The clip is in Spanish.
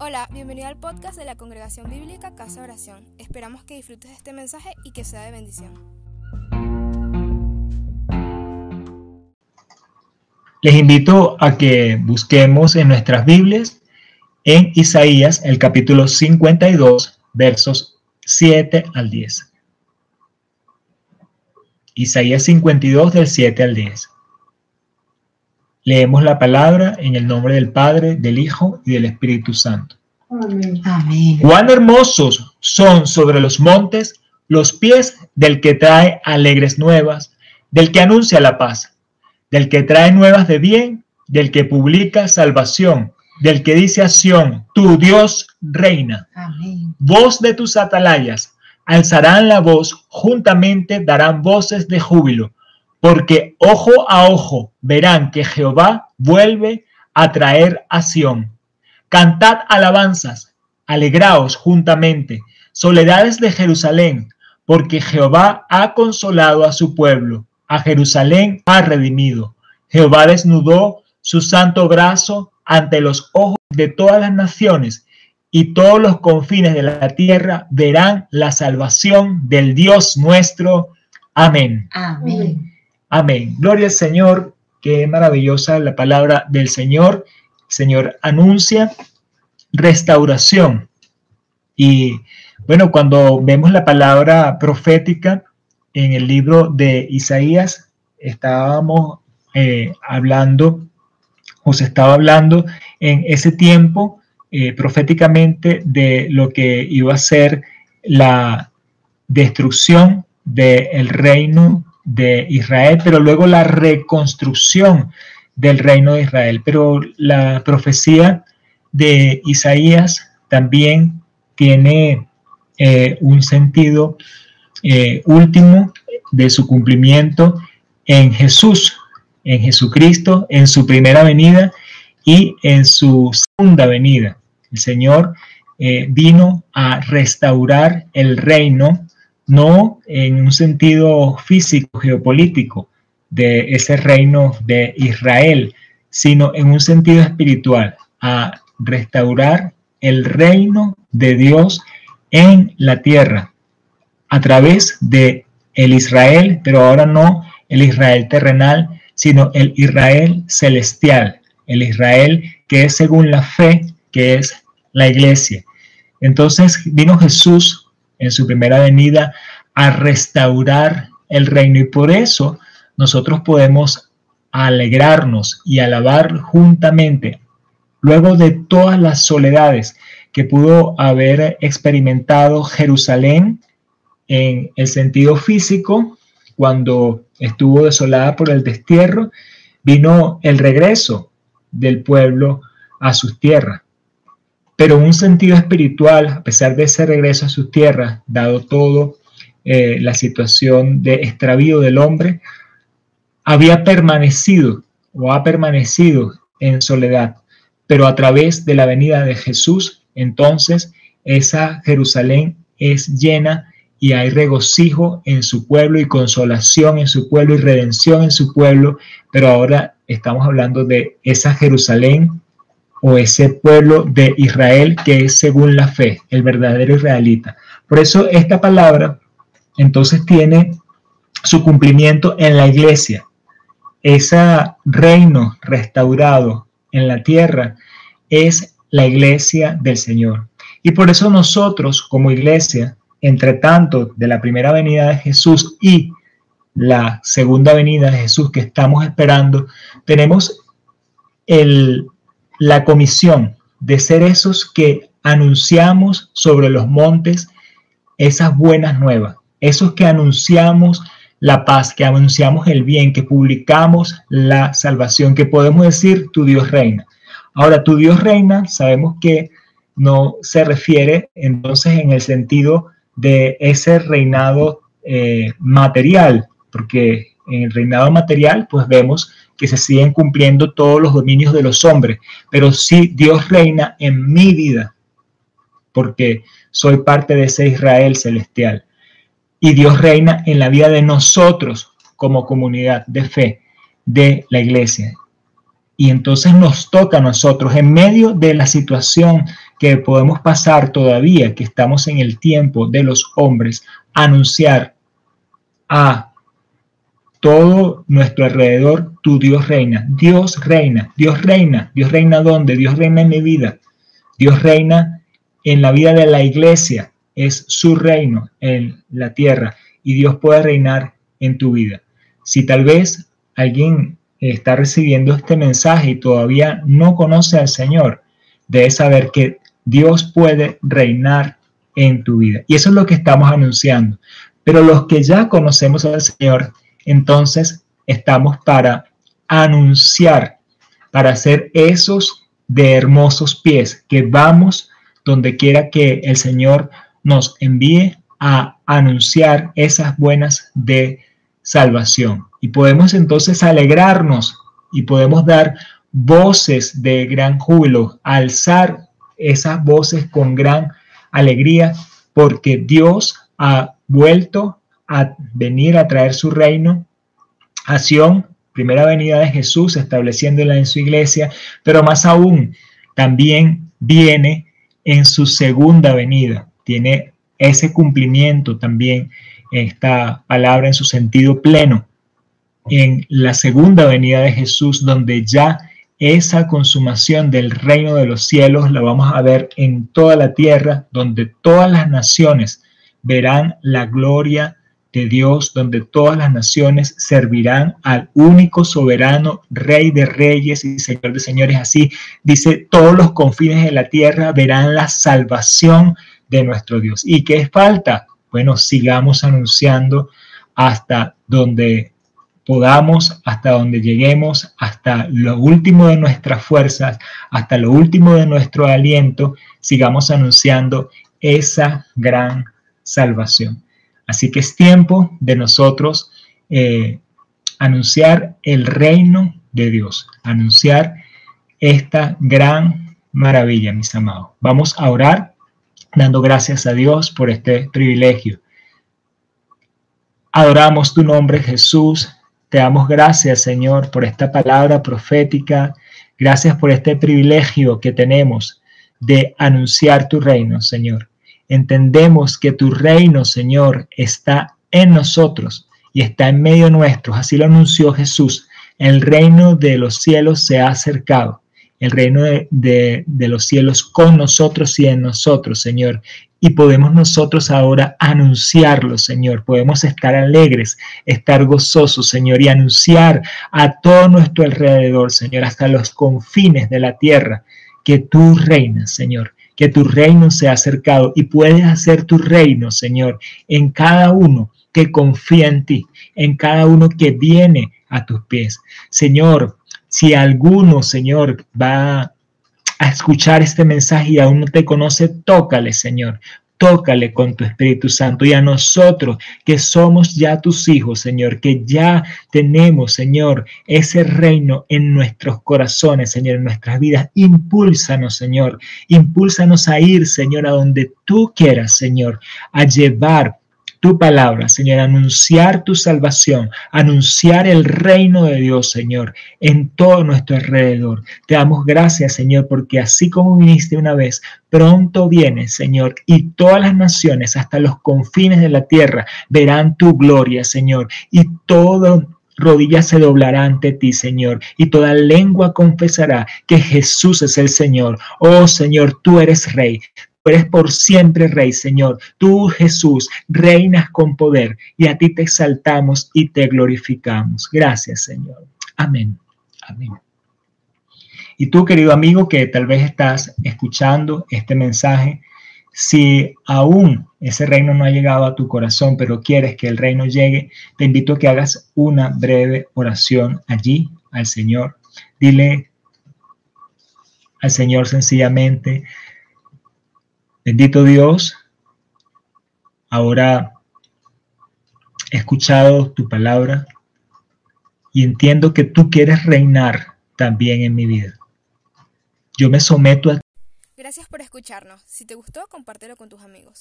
Hola, bienvenido al podcast de la Congregación Bíblica Casa Oración. Esperamos que disfrutes de este mensaje y que sea de bendición. Les invito a que busquemos en nuestras Biblias en Isaías el capítulo 52, versos 7 al 10. Isaías 52 del 7 al 10. Leemos la palabra en el nombre del Padre, del Hijo y del Espíritu Santo. Amén. Cuán hermosos son sobre los montes los pies del que trae alegres nuevas, del que anuncia la paz, del que trae nuevas de bien, del que publica salvación, del que dice a Sión, tu Dios reina. Amén. Voz de tus atalayas, alzarán la voz, juntamente darán voces de júbilo porque ojo a ojo verán que Jehová vuelve a traer a Sión. Cantad alabanzas, alegraos juntamente, soledades de Jerusalén, porque Jehová ha consolado a su pueblo, a Jerusalén ha redimido. Jehová desnudó su santo brazo ante los ojos de todas las naciones, y todos los confines de la tierra verán la salvación del Dios nuestro. Amén. Amén. Amén. Gloria al Señor. Qué maravillosa la palabra del Señor. El Señor anuncia restauración. Y bueno, cuando vemos la palabra profética en el libro de Isaías, estábamos eh, hablando, o se estaba hablando en ese tiempo eh, proféticamente de lo que iba a ser la destrucción del reino de Israel, pero luego la reconstrucción del reino de Israel. Pero la profecía de Isaías también tiene eh, un sentido eh, último de su cumplimiento en Jesús, en Jesucristo, en su primera venida y en su segunda venida. El Señor eh, vino a restaurar el reino no en un sentido físico, geopolítico de ese reino de Israel, sino en un sentido espiritual, a restaurar el reino de Dios en la tierra a través de el Israel, pero ahora no el Israel terrenal, sino el Israel celestial, el Israel que es según la fe, que es la iglesia. Entonces vino Jesús en su primera venida a restaurar el reino y por eso nosotros podemos alegrarnos y alabar juntamente luego de todas las soledades que pudo haber experimentado Jerusalén en el sentido físico cuando estuvo desolada por el destierro, vino el regreso del pueblo a sus tierras. Pero un sentido espiritual, a pesar de ese regreso a sus tierras, dado todo eh, la situación de extravío del hombre, había permanecido o ha permanecido en soledad, pero a través de la venida de Jesús, entonces esa Jerusalén es llena y hay regocijo en su pueblo y consolación en su pueblo y redención en su pueblo, pero ahora estamos hablando de esa Jerusalén o ese pueblo de Israel que es según la fe, el verdadero israelita. Por eso esta palabra entonces tiene su cumplimiento en la iglesia. Ese reino restaurado en la tierra es la iglesia del Señor. Y por eso nosotros como iglesia, entre tanto de la primera venida de Jesús y la segunda venida de Jesús que estamos esperando, tenemos el la comisión de ser esos que anunciamos sobre los montes esas buenas nuevas, esos que anunciamos la paz, que anunciamos el bien, que publicamos la salvación, que podemos decir tu Dios reina. Ahora, tu Dios reina, sabemos que no se refiere entonces en el sentido de ese reinado eh, material, porque en el reinado material, pues vemos que se siguen cumpliendo todos los dominios de los hombres, pero sí Dios reina en mi vida, porque soy parte de ese Israel celestial. Y Dios reina en la vida de nosotros como comunidad de fe de la iglesia. Y entonces nos toca a nosotros, en medio de la situación que podemos pasar todavía, que estamos en el tiempo de los hombres, anunciar a todo nuestro alrededor, tu Dios reina, Dios reina, Dios reina, Dios reina dónde, Dios reina en mi vida, Dios reina en la vida de la iglesia, es su reino en la tierra y Dios puede reinar en tu vida. Si tal vez alguien está recibiendo este mensaje y todavía no conoce al Señor, debe saber que Dios puede reinar en tu vida. Y eso es lo que estamos anunciando. Pero los que ya conocemos al Señor, entonces estamos para anunciar, para hacer esos de hermosos pies, que vamos donde quiera que el Señor nos envíe a anunciar esas buenas de salvación. Y podemos entonces alegrarnos y podemos dar voces de gran júbilo, alzar esas voces con gran alegría, porque Dios ha vuelto a venir a traer su reino a Sion, primera venida de Jesús, estableciéndola en su iglesia, pero más aún, también viene en su segunda venida, tiene ese cumplimiento también esta palabra en su sentido pleno. En la segunda venida de Jesús, donde ya esa consumación del reino de los cielos la vamos a ver en toda la tierra, donde todas las naciones verán la gloria Dios, donde todas las naciones servirán al único soberano, rey de reyes y señor de señores. Así dice, todos los confines de la tierra verán la salvación de nuestro Dios. ¿Y qué falta? bueno, sigamos anunciando hasta donde podamos, hasta donde lleguemos, hasta lo último de nuestras fuerzas, hasta lo último de nuestro aliento, sigamos anunciando esa gran salvación. Así que es tiempo de nosotros eh, anunciar el reino de Dios, anunciar esta gran maravilla, mis amados. Vamos a orar dando gracias a Dios por este privilegio. Adoramos tu nombre, Jesús. Te damos gracias, Señor, por esta palabra profética. Gracias por este privilegio que tenemos de anunciar tu reino, Señor. Entendemos que tu reino, Señor, está en nosotros y está en medio nuestro. Así lo anunció Jesús. El reino de los cielos se ha acercado el reino de, los cielos con nosotros y en nosotros, Señor. Y podemos nosotros ahora anunciarlo, Señor. Podemos estar alegres, estar gozosos, Señor, y anunciar a todo nuestro alrededor, Señor, hasta los confines de la tierra, que tú reinas, Señor que tu reino se ha acercado y puedes hacer tu reino, Señor, en cada uno que confía en ti, en cada uno que viene a tus pies. Señor, si alguno, Señor, va a escuchar este mensaje y aún no te conoce, tócale, Señor. Tócale con tu Espíritu Santo y a nosotros que somos ya tus hijos, Señor, que ya tenemos, Señor, ese reino en nuestros corazones, Señor, en nuestras vidas. Impúlsanos, Señor. Impúlsanos a ir, Señor, a donde tú quieras, Señor, a llevar tu palabra, Señor, anunciar tu salvación, anunciar el reino de Dios, Señor, en todo nuestro alrededor. Te damos gracias, Señor, porque así como viniste una vez, pronto vienes, Señor, y todas las naciones, hasta los confines de la tierra, verán tu gloria, Señor, y todo rodillas se doblará ante ti, Señor, y toda lengua confesará que Jesús es el Señor. Oh Señor, tú eres Rey eres por siempre Rey, Señor. Tú, Jesús, reinas con poder y a ti te exaltamos y te glorificamos. Gracias, Señor. Amén. Amén. Y tú, querido amigo, que tal vez estás escuchando este mensaje, si aún ese reino no ha llegado a tu corazón, pero quieres que el reino llegue, te invito a que hagas una breve oración allí al Señor. Dile al Señor sencillamente, Bendito Dios, ahora he escuchado tu palabra y entiendo que tú quieres reinar también en mi vida. Yo me someto a... Gracias por escucharnos. Si te gustó, compártelo con tus amigos.